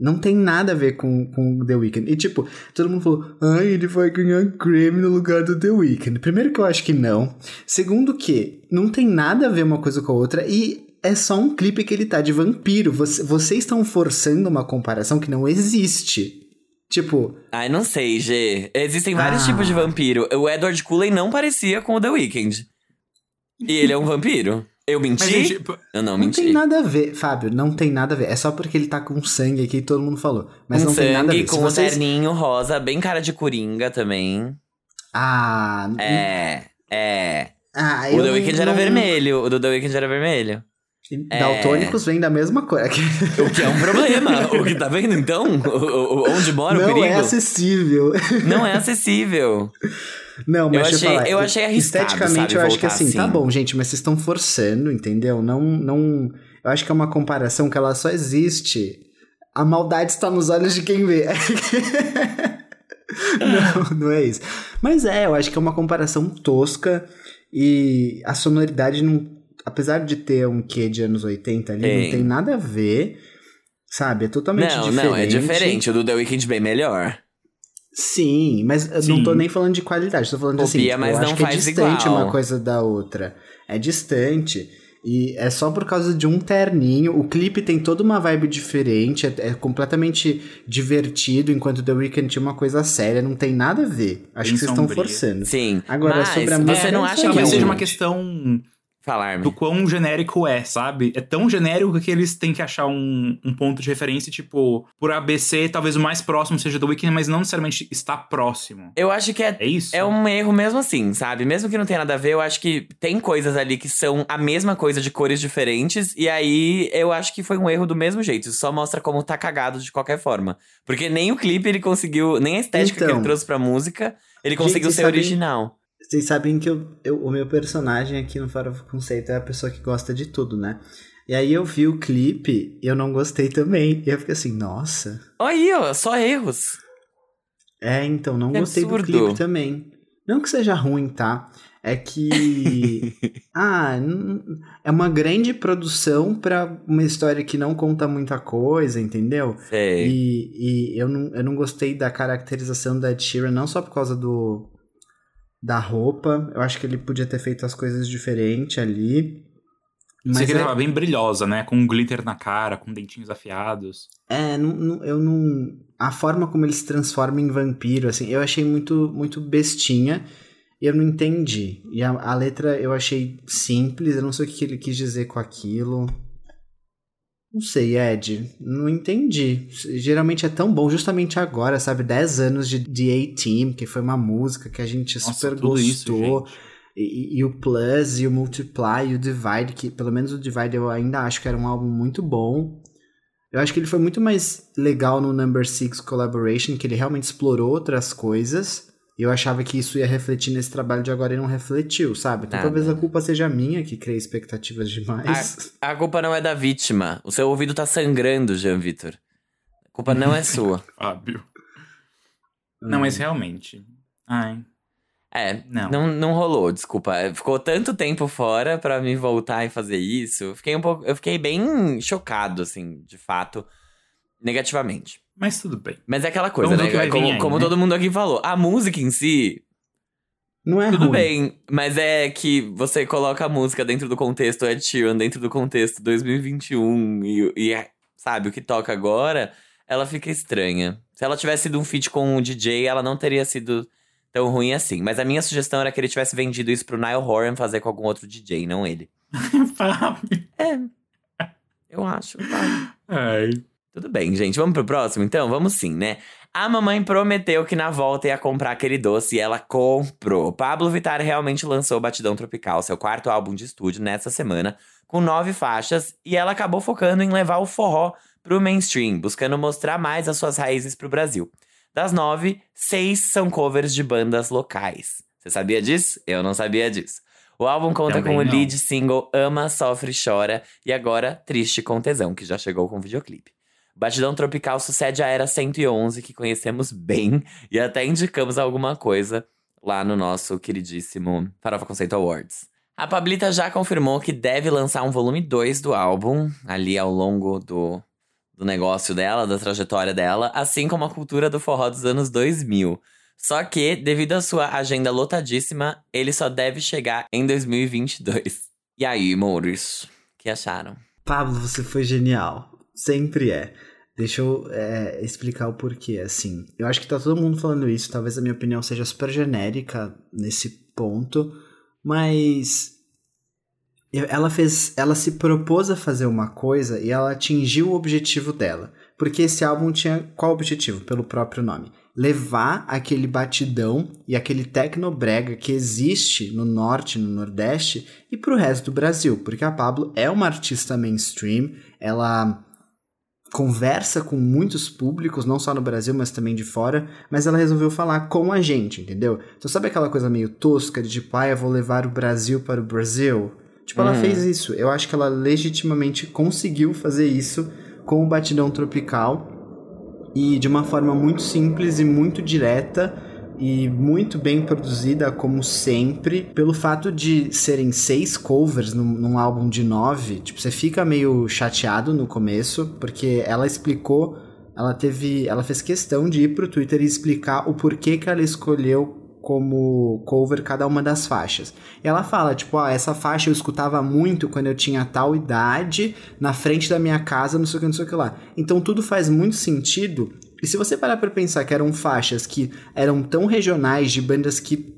Não tem nada a ver com, com o The Weeknd. E tipo, todo mundo falou, ai, ele vai ganhar Grammy no lugar do The Weeknd. Primeiro que eu acho que não. Segundo que não tem nada a ver uma coisa com a outra. E é só um clipe que ele tá de vampiro. Você- vocês estão forçando uma comparação que não existe. Tipo, Ai, não sei, G. Existem vários Ah. tipos de vampiro. O Edward Cullen não parecia com o The Weeknd. E ele é um vampiro. Eu menti? Mas, gente, eu não, não menti. tem nada a ver, Fábio. Não tem nada a ver. É só porque ele tá com sangue aqui, todo mundo falou. Mas um não tem nada a ver. Com vocês... o terninho rosa, bem cara de coringa também. Ah, É, é. ah O The Weeknd era não- vermelho. O do The Weeknd era vermelho. É. Daltônicos vem da mesma coisa. O que é um problema. o que tá vendo então? O- o- onde mora o não perigo? é acessível. Não é acessível. Não, mas Eu achei- falar. eu achei arriscado, Esteticamente, sabe, eu acho que voltar assim, tá assim. bom, gente, mas vocês estão forçando, entendeu? Não, não. Eu acho que é uma comparação que ela só existe. A maldade está nos olhos de quem vê. não, não é isso. Mas é, eu acho que é uma comparação tosca e a sonoridade não. Apesar de ter um quê de anos 80 ali, não tem nada a ver. Sabe? É totalmente Não, diferente. não, é diferente. O do The Weeknd bem melhor. Sim, mas eu Sim. não tô nem falando de qualidade, tô falando de assim, Copia, tipo, mas eu não acho que é faz distante igual. uma coisa da outra. É distante. E é só por causa de um terninho. O clipe tem toda uma vibe diferente, é, é completamente divertido, enquanto The Weeknd tinha uma coisa séria, não tem nada a ver. Acho Bem que vocês estão sombria. forçando. Sim. Agora, mas sobre a você não é acha que é um... seja uma questão Falar, do quão genérico é, sabe? É tão genérico que eles têm que achar um, um ponto de referência, tipo, por ABC, talvez o mais próximo seja do Weeknd, mas não necessariamente está próximo. Eu acho que é, É isso? é um erro mesmo assim, sabe? Mesmo que não tenha nada a ver, eu acho que tem coisas ali que são a mesma coisa de cores diferentes. E aí eu acho que foi um erro do mesmo jeito. Isso só mostra como tá cagado de qualquer forma. Porque nem o clipe ele conseguiu, nem a estética que Então. ele trouxe pra música, ele conseguiu Gente, ser sabe- original. Vocês sabem que eu, eu- o meu personagem aqui no Farofa Conceito é a pessoa que gosta de tudo, né? E aí eu vi o clipe e eu não gostei também. E eu fiquei assim, nossa. Olha aí, ó, só erros. É, então, não gostei absurdo. do clipe também. Não que seja ruim, tá? É que. ah, é uma grande produção pra uma história que não conta muita coisa, entendeu? Sei. E, e eu, não, eu não gostei da caracterização da Sheeran, não só por causa do da roupa. Eu acho que ele podia ter feito as coisas diferente ali. Mas Mas que ele é, tava bem brilhosa, né? Com um glitter na cara, com dentinhos afiados. é não- não- eu não. A forma como ele se transforma em vampiro, assim, eu achei muito, muito bestinha. E eu não entendi. E a, a letra eu achei simples, eu não sei o que ele quis dizer com aquilo. Não sei, Ed. Não entendi. Geralmente é tão bom justamente agora, sabe? 10 anos de, de A-Team, que foi uma música que a gente Nossa, super isso, gostou. gente. e, e o Plus, e o Multiply, e o Divide, que pelo menos o Divide eu ainda acho que era um álbum muito bom. Eu acho que ele foi muito mais legal no Number Six Collaboration, que ele realmente explorou outras coisas. E eu achava que isso ia refletir nesse trabalho de agora e não refletiu, sabe? Então Nada. talvez a culpa seja minha, que criei expectativas demais. A culpa não é da vítima. O seu ouvido tá sangrando, Jean Vitor. A culpa não é sua. Fábio. Não, mas realmente. Ai. É, Não. não. não, rolou, desculpa. Ficou tanto tempo fora pra me voltar e fazer isso. Fiquei um pouco, eu fiquei bem chocado, assim, de fato, negativamente. Mas tudo bem. Mas é aquela coisa, Vamos o né? vai vir Como, aí, como né? todo mundo aqui falou, a música em si, Não é tudo ruim. bem. Mas é que você coloca a música dentro do contexto Ed Sheeran, dentro do contexto 2021 e, e é, sabe, o que toca agora, ela fica estranha. Se ela tivesse sido um feat com um DJ, ela não teria sido tão ruim assim. Mas a minha sugestão era que ele tivesse vendido isso pro Niall Horan fazer com algum outro DJ, não ele. Fábio. É. Eu acho. vai. Ai. Tudo bem, gente. Vamos pro próximo, então? Vamos sim, né? A mamãe prometeu que na volta ia comprar aquele doce e ela comprou. Pablo Vittar realmente lançou Batidão Tropical, seu quarto álbum de estúdio, nessa semana, com nove faixas, e ela acabou focando em levar o forró pro mainstream, buscando mostrar mais as suas raízes pro Brasil. Das nove, seis são covers de bandas locais. Você sabia disso? Eu não sabia disso. O álbum conta Também com o não. lead single Ama, Sofre Chora e agora Triste com Tesão, que já chegou com videoclipe. Batidão Tropical sucede a Era 111, que conhecemos bem e até indicamos alguma coisa lá no nosso queridíssimo Farofa Conceito Awards. A Pablita já confirmou que deve lançar um volume 2 do álbum, ali ao longo do, do negócio dela, da trajetória dela, assim como a cultura do forró dos anos 2000. Só que, devido à sua agenda lotadíssima, ele só deve chegar em 2022. E aí, o que acharam? Pablo, você foi genial. Sempre é. Deixa eu é, explicar o porquê, assim. Eu acho que tá todo mundo falando isso. Talvez a minha opinião seja super genérica nesse ponto. Mas. Ela fez. Ela se propôs a fazer uma coisa e ela atingiu o objetivo dela. Porque esse álbum tinha qual objetivo? Pelo próprio nome. Levar aquele batidão e aquele tecnobrega que existe no norte, no nordeste e pro resto do Brasil. Porque a Pablo é uma artista mainstream, ela conversa com muitos públicos, não só no Brasil, mas também de fora, mas ela resolveu falar com a gente, entendeu? Então sabe aquela coisa meio tosca de tipo, ah, eu vou levar o Brasil para o Brasil? Tipo, ela Uhum. fez isso. Eu acho que ela legitimamente conseguiu fazer isso com o Batidão Tropical e de uma forma muito simples e muito direta e muito bem produzida, como sempre. Pelo fato de serem seis covers num, num álbum de nove, tipo, você fica meio chateado no começo, porque ela explicou, ela teve, ela fez questão de ir pro Twitter e explicar o porquê que ela escolheu como cover cada uma das faixas. E ela fala, tipo, ó, essa faixa eu escutava muito quando eu tinha tal idade, na frente da minha casa, não sei o que, não sei o que lá. Então tudo faz muito sentido. E se você parar pra pensar que eram faixas que eram tão regionais, de bandas que,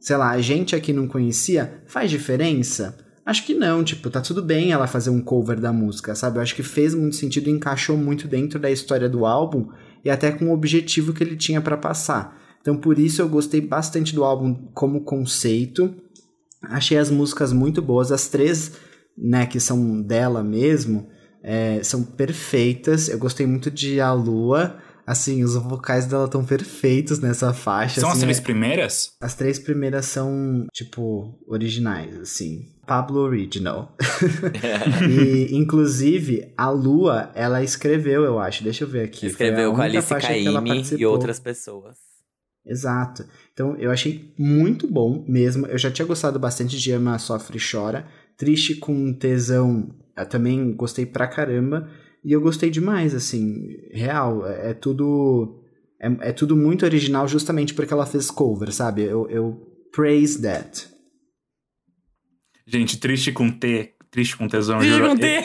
sei lá, a gente aqui não conhecia, faz diferença? acho que não, tipo, tá tudo bem ela fazer um cover da música, sabe? Eu acho que fez muito sentido, encaixou muito dentro da história do álbum e até com o objetivo que ele tinha para passar. Então por isso eu gostei bastante do álbum como conceito. Achei as músicas muito boas, as três, né, que são dela mesmo, é, são perfeitas. Eu gostei muito de A Lua. Assim, os vocais dela estão perfeitos nessa faixa. São assim, as três é- primeiras? as três primeiras são, tipo, originais, assim. Pablo Original. e, inclusive, a Lua, ela escreveu, eu acho. Deixa eu ver aqui. Escreveu com a Alice Caymmi e outras pessoas. Exato. Então, eu achei muito bom mesmo. Eu já tinha gostado bastante de Ama, Sofre e Chora. Triste com Tesão, eu também gostei pra caramba. E eu gostei demais, assim, real. É, é tudo. É, é tudo muito original justamente porque ela fez cover, sabe? Eu, eu praise that. Gente, triste com T, triste com tesão. Triste juro. com T.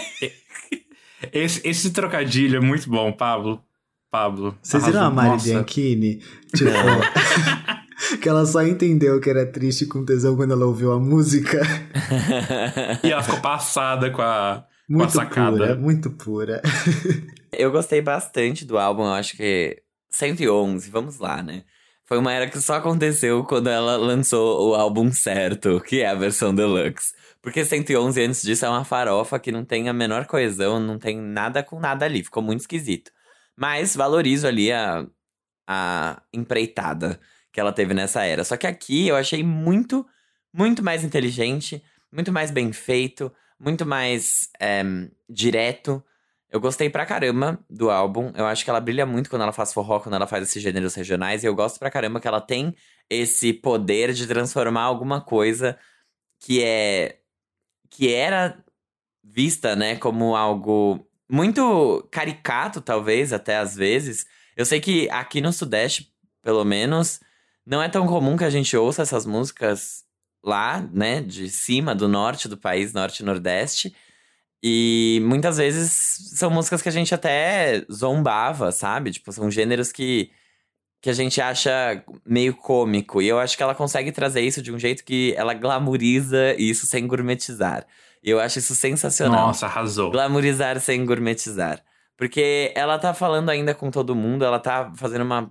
Esse, esse trocadilho é muito bom, Pablo. Pablo. Vocês viram a. Mari Nossa. Bianchini? Tipo. que ela só entendeu que era triste com tesão quando ela ouviu a música. E ela ficou passada com a Muito sacada. pura, muito pura. Eu gostei bastante do álbum, eu acho que 111, vamos lá, né? Foi uma era que só aconteceu quando ela lançou o álbum certo, que é a versão deluxe. Porque 111 antes disso é uma farofa que não tem a menor coesão, não tem nada com nada ali, ficou muito esquisito. Mas valorizo ali a, a empreitada que ela teve nessa era. Só que aqui eu achei muito, muito mais inteligente, muito mais bem feito, muito mais é, direto. Eu gostei pra caramba do álbum. Eu acho que ela brilha muito quando ela faz forró, quando ela faz esses gêneros regionais. E eu gosto pra caramba que ela tem esse poder de transformar alguma coisa que é. que era vista, né, como algo muito caricato, talvez, até às vezes. Eu sei que aqui no Sudeste, pelo menos, não é tão comum que a gente ouça essas músicas lá, né, de cima, do norte do país, norte e nordeste. E muitas vezes são músicas que a gente até zombava, sabe? Tipo, são gêneros que, que a gente acha meio cômico. E eu acho que ela consegue trazer isso de um jeito que ela glamoriza isso sem gourmetizar. E eu acho isso sensacional. Nossa, arrasou. Glamorizar sem gourmetizar. Porque ela tá falando ainda com todo mundo, ela tá fazendo uma,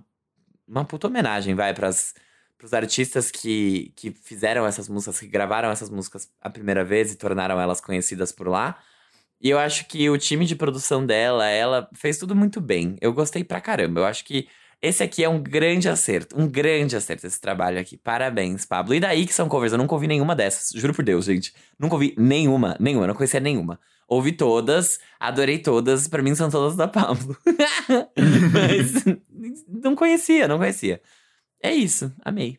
uma puta homenagem, vai, pras, pros artistas que, que fizeram essas músicas, que gravaram essas músicas a primeira vez e tornaram elas conhecidas por lá. E eu acho que o time de produção dela, ela fez tudo muito bem. Eu gostei pra caramba. Eu acho que esse aqui é um grande acerto. Um grande acerto esse trabalho aqui. Parabéns, Pablo. E daí que são covers? Eu nunca ouvi nenhuma dessas. Juro por Deus, gente. Nunca ouvi nenhuma. Nenhuma. Não conhecia nenhuma. Ouvi todas, adorei todas. Pra mim são todas da Pablo. Mas não conhecia, não conhecia. É isso. Amei.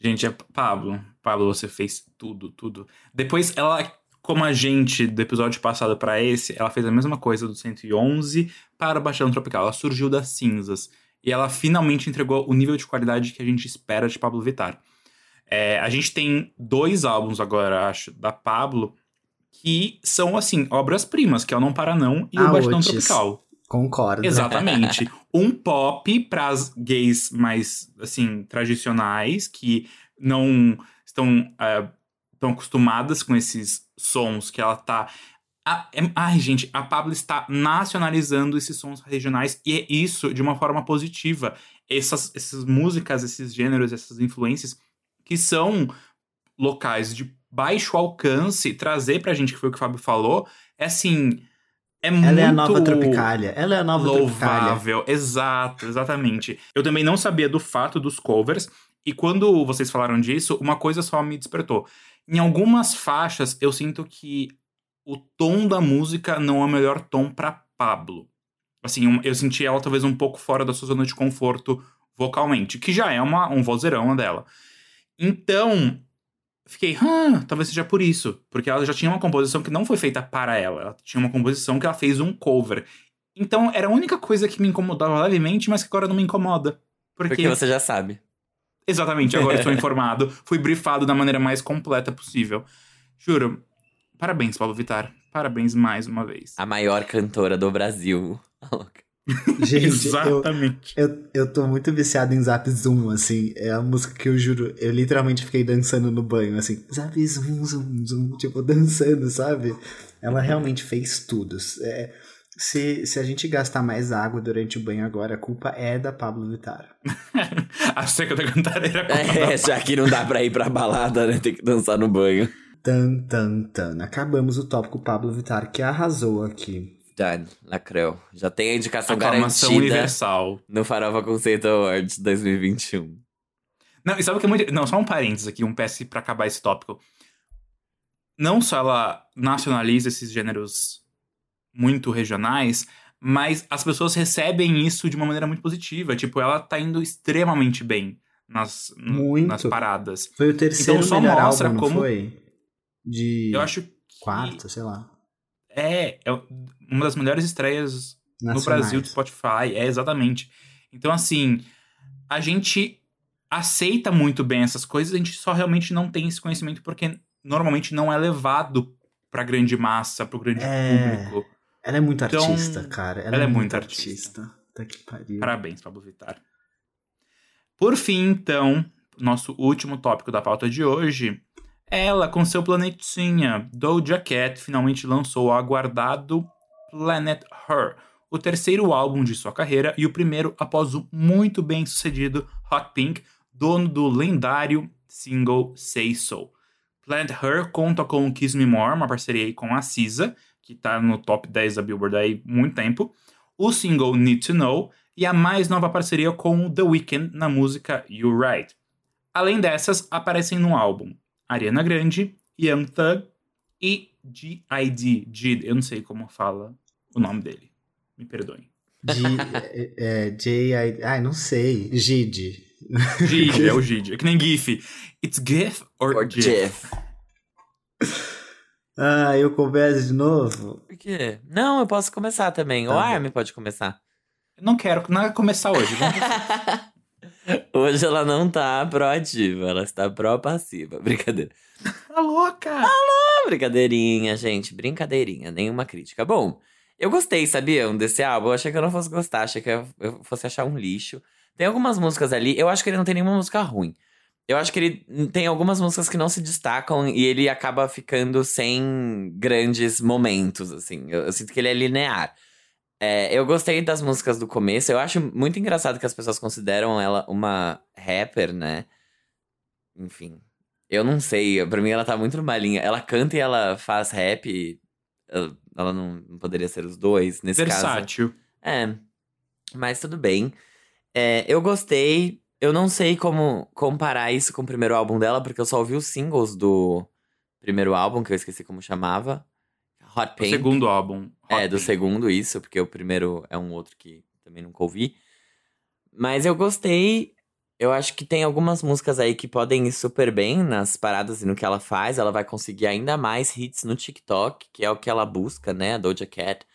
Gente, é Pablo. Pablo, você fez tudo, tudo. Depois, ela, como a gente do episódio passado pra esse, ela fez a mesma coisa do 111 para o Baixão Tropical. Ela surgiu das cinzas. E ela finalmente entregou o nível de qualidade que a gente espera de Pablo Vittar. É, a gente tem dois álbuns agora, acho, da Pablo, que são, assim, obras-primas, que é o Não Para Não e Ah, o Otis. Tropical. Concordo. Exatamente. um pop para as gays mais, assim, tradicionais, que não estão é, tão acostumadas com esses sons que ela tá. A- é- ai, gente, a Pablo está nacionalizando esses sons regionais e é isso de uma forma positiva. Essas, essas músicas, esses gêneros, essas influências que são locais de baixo alcance, trazer pra gente, que foi o que o Fábio falou, é assim. É muito Ela é a nova Tropicália. Ela é a nova Tropicália. louvável. Exato, exatamente. Eu também não sabia do fato dos covers. E quando vocês falaram disso, uma coisa só me despertou. Em algumas faixas, eu sinto que o tom da música não é o melhor tom pra Pablo. Assim, eu senti ela talvez um pouco fora da sua zona de conforto vocalmente, que já é uma, um vozeirão dela. Então, fiquei, ah, talvez seja por isso. Porque ela já tinha uma composição que não foi feita para ela. Ela tinha uma composição que ela fez um cover. Então, era a única coisa que me incomodava levemente, mas que agora não me incomoda. Porque, Porque você já sabe. exatamente, agora estou informado. Fui brifado da maneira mais completa possível. Juro. Parabéns, Paulo Vittar. Parabéns mais uma vez. A maior cantora do Brasil. Gente, Exatamente. Eu, eu, eu tô muito viciado em Zap Zoom, assim. É a música que eu juro. Eu literalmente fiquei dançando no banho, assim. Zap Zoom, Zoom, Zoom. Tipo, dançando, sabe? Ela realmente fez tudo. É, se, se a gente gastar mais água durante o banho agora, a culpa é da Pablo Vittar. a seca da cantareira. É, já que não dá pra ir pra balada, né? Tem que dançar no banho. Tan, tan, tan. Acabamos o tópico Pablo Vittar, que arrasou aqui. Done, lacreu. Já tem a indicação Aclamação garantida universal. no Farofa Conceito Awards 2021. Não, e sabe o que é muito. Não, só um parênteses aqui, um PS pra acabar esse tópico. Não só ela nacionaliza esses gêneros muito regionais, mas as pessoas recebem isso de uma maneira muito positiva. Tipo, ela tá indo extremamente bem nas, Muito. nas paradas. Foi o terceiro Então, só melhor mostra álbum, como- foi? De Eu acho que quarto, sei lá. É, é uma das melhores estreias no Nacionais. Brasil do Spotify. É, exatamente. Então, assim, a gente aceita muito bem essas coisas, a gente só realmente não tem esse conhecimento porque normalmente não é levado pra grande massa, pro grande É. público. Ela é muito Então, artista, cara. Ela, ela é, é muito muito artista. Tá que pariu. Parabéns, Pablo Vittar. Por fim, então, nosso último tópico da pauta de hoje. Ela, com seu planetinha, Doja Cat, finalmente lançou o aguardado Planet Her, o terceiro álbum de sua carreira e o primeiro após o muito bem sucedido Hot Pink, dono do lendário single Say So. Planet Her conta com Kiss Me More, uma parceria aí com a Cisa, que tá no top 10 da Billboard aí há muito tempo. O single Need to Know e a mais nova parceria com The Weeknd na música You Right. Além dessas, aparecem no álbum Ariana Grande, Young Thug e G.I.D. Jid, eu não sei como fala o nome dele. Me perdoem. De, é, é, J.I. Ai, não sei. Gide. Gid, é o Gid. É que nem GIF. It's GIF or, Or GIF? Ah, eu começo de novo? Por quê? Não, eu posso começar também. Tá o. Armin pode começar. Eu não quero, não é começar hoje. Vamos Hoje ela não tá proativa, ela está pró-passiva. Brincadeira. Tá louca! Ah, brincadeirinha, gente. Brincadeirinha, nenhuma crítica. Bom, eu gostei, sabiam, desse álbum. Eu achei que eu não fosse gostar, achei que eu eu fosse achar um lixo. Tem algumas músicas ali, eu acho que ele não tem nenhuma música ruim. Eu acho que ele tem algumas músicas que não se destacam e ele acaba ficando sem grandes momentos, assim. Eu, eu sinto que ele é linear. É, eu gostei das músicas do começo. Eu acho muito engraçado que as pessoas consideram ela uma rapper, né? Enfim. Eu não sei. Pra mim, ela tá muito numa linha. Ela canta e ela faz rap. Ela, não, não poderia ser os dois, nesse caso. Versátil. É. Mas tudo bem. É, eu gostei. Eu não sei como comparar isso com o primeiro álbum dela, porque eu só ouvi os singles do primeiro álbum, que eu esqueci como chamava. Hot O Pink. segundo álbum. É, Hot do Pink. segundo, isso, porque o primeiro é um outro que também nunca ouvi. Mas eu gostei. Eu acho que tem algumas músicas aí que podem ir super bem nas paradas e no que ela faz. Ela vai conseguir ainda mais hits no TikTok, que é o que ela busca, né? A Doja Cat.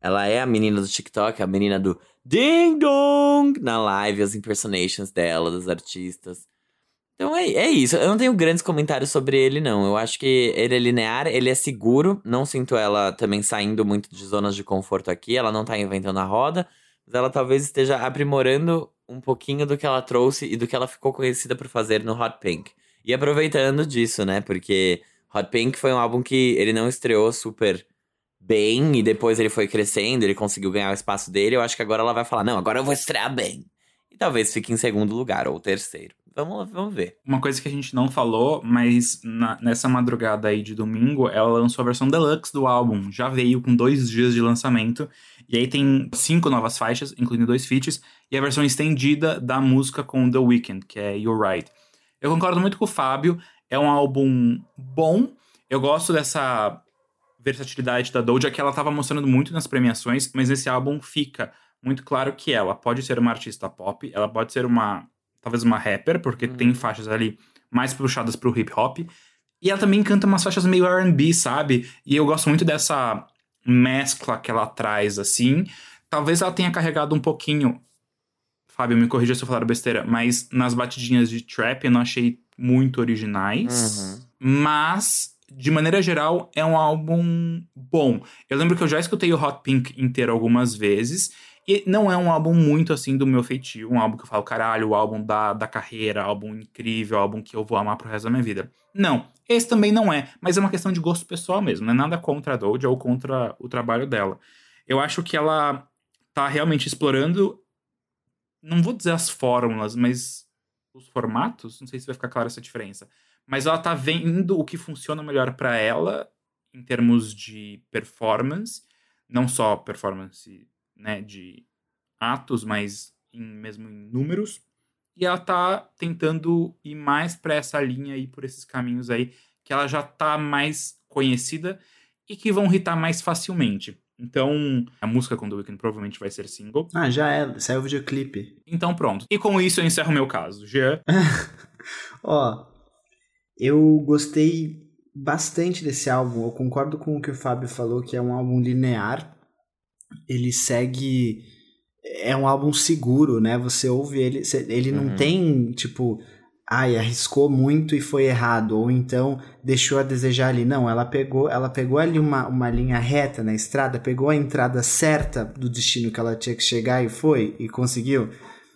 Ela é a menina do TikTok, a menina do Ding Dong na live, as impersonations dela, dos artistas. Então é, é isso. Eu não tenho grandes comentários sobre ele, não. Eu acho que ele é linear, ele é seguro. Não sinto ela também saindo muito de zonas de conforto aqui. Ela não tá inventando a roda. Mas ela talvez esteja aprimorando um pouquinho do que ela trouxe e do que ela ficou conhecida por fazer no Hot Pink. E aproveitando disso, né? Porque Hot Pink foi um álbum que ele não estreou super bem e depois ele foi crescendo, ele conseguiu ganhar o espaço dele. Eu acho que agora ela vai falar: não, agora eu vou estrear bem. E talvez fique em segundo lugar ou terceiro. Vamos, vamos ver. Uma coisa que a gente não falou, mas na- nessa madrugada aí de domingo, ela lançou a versão deluxe do álbum. Já veio com dois dias de lançamento. E aí tem cinco novas faixas, incluindo dois feats. E a versão estendida da música com The Weeknd, que é You're Right. Eu concordo muito com o Fábio. É um álbum bom. Eu gosto dessa versatilidade da Doja, que ela tava mostrando muito nas premiações. Mas nesse álbum fica muito claro que ela pode ser uma artista pop. Ela pode ser uma talvez uma rapper, porque Uhum. tem faixas ali mais puxadas pro hip hop. E ela também canta umas faixas meio R&B, sabe? E eu gosto muito dessa mescla que ela traz, assim. Talvez ela tenha carregado um pouquinho, Fábio, me corrija se eu falar besteira, mas nas batidinhas de trap eu não achei muito originais. Mas, de maneira geral, é um álbum bom. Eu lembro que eu já escutei o Hot Pink inteiro algumas vezes. E não é um álbum muito assim do meu feitio, um álbum que eu falo, caralho, o álbum da, da carreira, álbum incrível, álbum que eu vou amar pro resto da minha vida. Não, esse também não é, mas é uma questão de gosto pessoal mesmo, não é nada contra a Doja ou contra o trabalho dela. Eu acho que ela tá realmente explorando, não vou dizer as fórmulas, mas os formatos, não sei se vai ficar clara essa diferença, mas ela tá vendo o que funciona melhor para ela em termos de performance, não só performance né, de atos, mas em, mesmo em números. E ela tá tentando ir mais para essa linha e por esses caminhos aí que ela já tá mais conhecida e que vão hitar mais facilmente. Então, a música com The Weeknd provavelmente vai ser single. Ah, já é, saiu o videoclipe. Então pronto. E com isso eu encerro o meu caso. Jean? Ó, eu gostei bastante desse álbum. Eu concordo com o que o Fábio falou, que é um álbum linear ele segue. É um álbum seguro, né? Você ouve ele. Ele não uhum. tem, tipo. Ai, arriscou muito e foi errado. Ou então deixou a desejar ali. Não, ela pegou, ela pegou ali uma, uma linha reta na estrada, pegou a entrada certa do destino que ela tinha que chegar e foi, e conseguiu.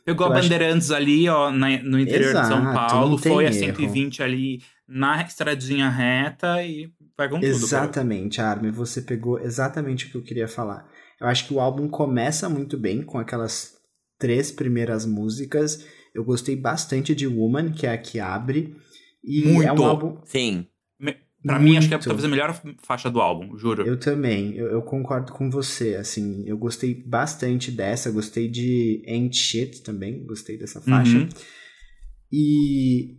Pegou Eu a Bandeirantes acho... ali, ó, na, no interior Exato, de São Paulo, foi a 120 ali na estradinha reta e vai com tudo. Exatamente, Armin, você pegou exatamente o que eu queria falar. Eu acho que o álbum começa muito bem com aquelas três primeiras músicas. Eu gostei bastante de Woman, que é a que abre. E muito. é um álbum. Sim. Pra Muito. mim, acho que é talvez a melhor faixa do álbum, juro. Eu também, eu, eu, concordo com você, assim, eu gostei bastante dessa, gostei de Ain't Shit também, gostei dessa faixa. Uhum. E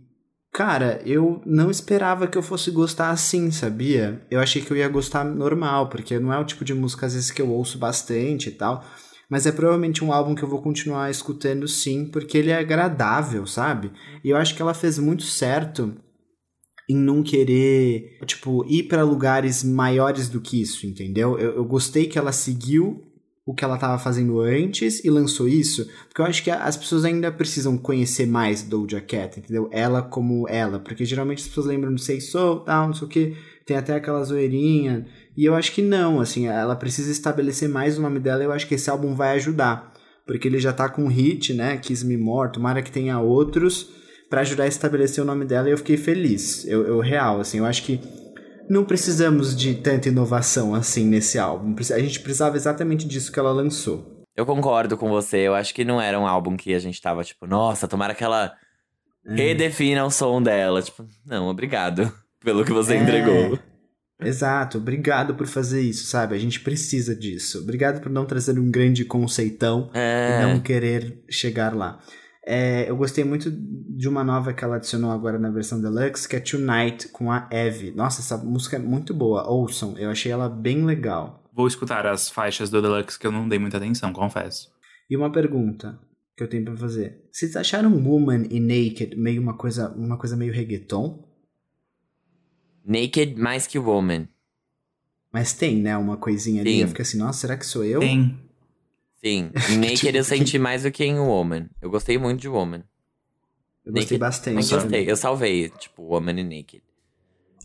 Cara, eu não esperava que eu fosse gostar assim, sabia? Eu achei que eu ia gostar normal, porque não é o tipo de música às vezes que eu ouço bastante e tal. Mas é provavelmente um álbum que eu vou continuar escutando sim, porque ele é agradável, sabe? E eu acho que ela fez muito certo em não querer, tipo, ir para lugares maiores do que isso, entendeu? Eu, eu gostei que ela seguiu o que ela estava fazendo antes e lançou isso, porque eu acho que as pessoas ainda precisam conhecer mais Doja Cat, entendeu? Ela como ela, porque geralmente as pessoas lembram do Say So, tal, não sei o que, tem até aquela zoeirinha, e eu acho que não, assim, ela precisa estabelecer mais o nome dela eu acho que esse álbum vai ajudar, porque ele já tá com hit, né, Kiss Me More, tomara que tenha outros, para ajudar a estabelecer o nome dela e eu fiquei feliz, eu, eu real, assim, eu acho que não precisamos de tanta inovação assim nesse álbum. A gente precisava exatamente disso que ela lançou. Eu concordo com você. Eu acho que não era um álbum que a gente tava tipo, nossa, tomara que ela é. redefina o som dela. Tipo, não, obrigado pelo que você é. entregou. Exato, obrigado por fazer isso, sabe? A gente precisa disso. Obrigado por não trazer um grande conceitão é. e não querer chegar lá. É, eu gostei muito de uma nova que ela adicionou agora na versão deluxe, que é Tonight com a Eve. Nossa, essa música é muito boa. Ouçam, eu achei ela bem legal. Vou escutar as faixas do deluxe que eu não dei muita atenção, confesso. E uma pergunta que eu tenho para fazer. Vocês acharam Woman e Naked meio uma coisa, uma coisa meio reggaeton? Naked mais que Woman. Mas tem, né, uma coisinha ali. Eu fico assim, nossa, será que sou eu? Tem. Sim, em Naked eu senti mais do que em Woman. Eu gostei muito de Woman. Eu gostei Naked, bastante. Eu gostei, eu salvei, tipo, Woman e Naked.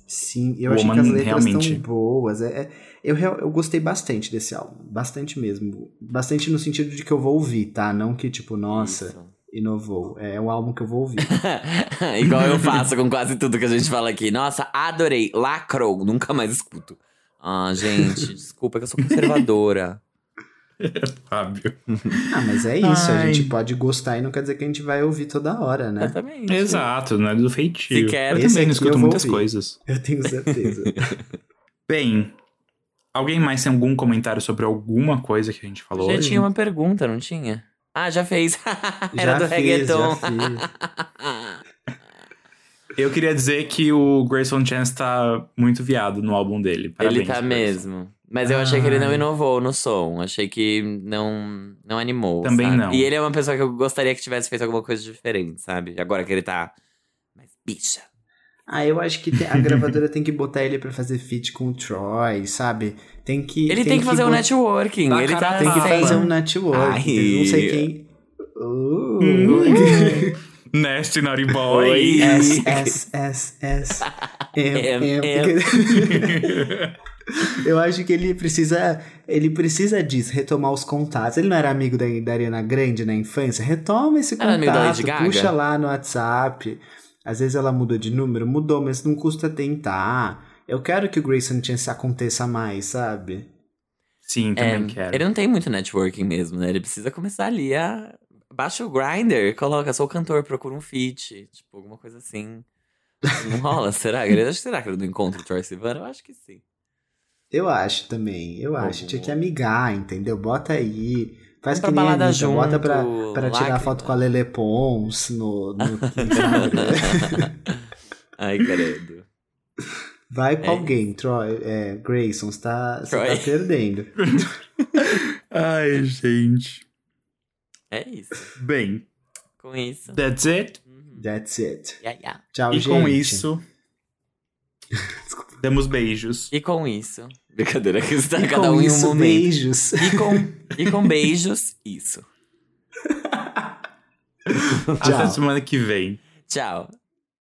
Sim, eu Woman, achei que as letras realmente... estão boas. É, é, eu, eu gostei bastante desse álbum. Bastante mesmo. Bastante no sentido de que eu vou ouvir, tá? Não que, tipo, nossa, Isso. inovou. É, é um álbum que eu vou ouvir. Igual eu faço com quase tudo que a gente fala aqui. Nossa, adorei. Lacrou. Nunca mais escuto. Ah, gente, desculpa que eu sou conservadora. Fábio. Ah, mas é isso. Ai. A gente pode gostar e não quer dizer que a gente vai ouvir toda hora, né? Exatamente. Exato, não é do feitio. Se quer, eu também escuto muitas ouvir. coisas. Eu tenho certeza. Bem, alguém mais tem algum comentário sobre alguma coisa que a gente falou? Já hoje? tinha uma pergunta, não tinha? Ah, já fez. Era já do fiz, reggaeton. Já fiz. Eu queria dizer que o Grayson Chance tá muito viado no álbum dele. Parabéns, ele tá Grayson. mesmo. Mas eu achei que ele não inovou no som. Achei que não, não animou. Também sabe? não. E ele é uma pessoa que eu gostaria que tivesse feito alguma coisa diferente, sabe? Agora que ele tá mais bicha. Ah, eu acho que a gravadora tem que botar ele para fazer feat com o Troy, sabe? Tem que. Ele tem, tem que, fazer um networking. ele tá tem que fazer um networking. Não sei quem. Uh. Nasty Naughty Boy. S, S, S, S. M, M. Eu acho que ele precisa. Ele precisa disso, retomar os contatos. Ele não era amigo da, da Ariana Grande na infância? Retoma esse Era amigo da contato, Lady Gaga? puxa lá no WhatsApp. Às vezes ela mudou de número, mudou, mas não custa tentar. Eu quero que o Grayson Chance aconteça mais, sabe? Sim, É, também quero. ele não tem muito networking mesmo, né? Ele precisa começar ali a. Baixa o grinder, coloca, sou cantor, procura um feat, tipo, alguma coisa assim. Não rola, será? Será que ele não encontra o Troy Sivan? Eu acho que sim. Eu acho também, eu acho. Tinha que amigar, entendeu? Bota aí. Faz pra que nem a balada Anitta, bota junto, pra, pra tirar lágrima. foto com a Lele Pons no, no Instagram. Ai, credo. Vai com É alguém, Troy. É, Grayson, você tá, você tá perdendo. Ai, gente. É isso. Bem, Com isso. that's it. Uhum. That's it. Yeah, yeah. Tchau, e gente. com isso, damos beijos. E com isso. Brincadeira, que está E cada um em um isso, momento. beijos. E com, e com beijos, isso. Até semana que vem. Tchau.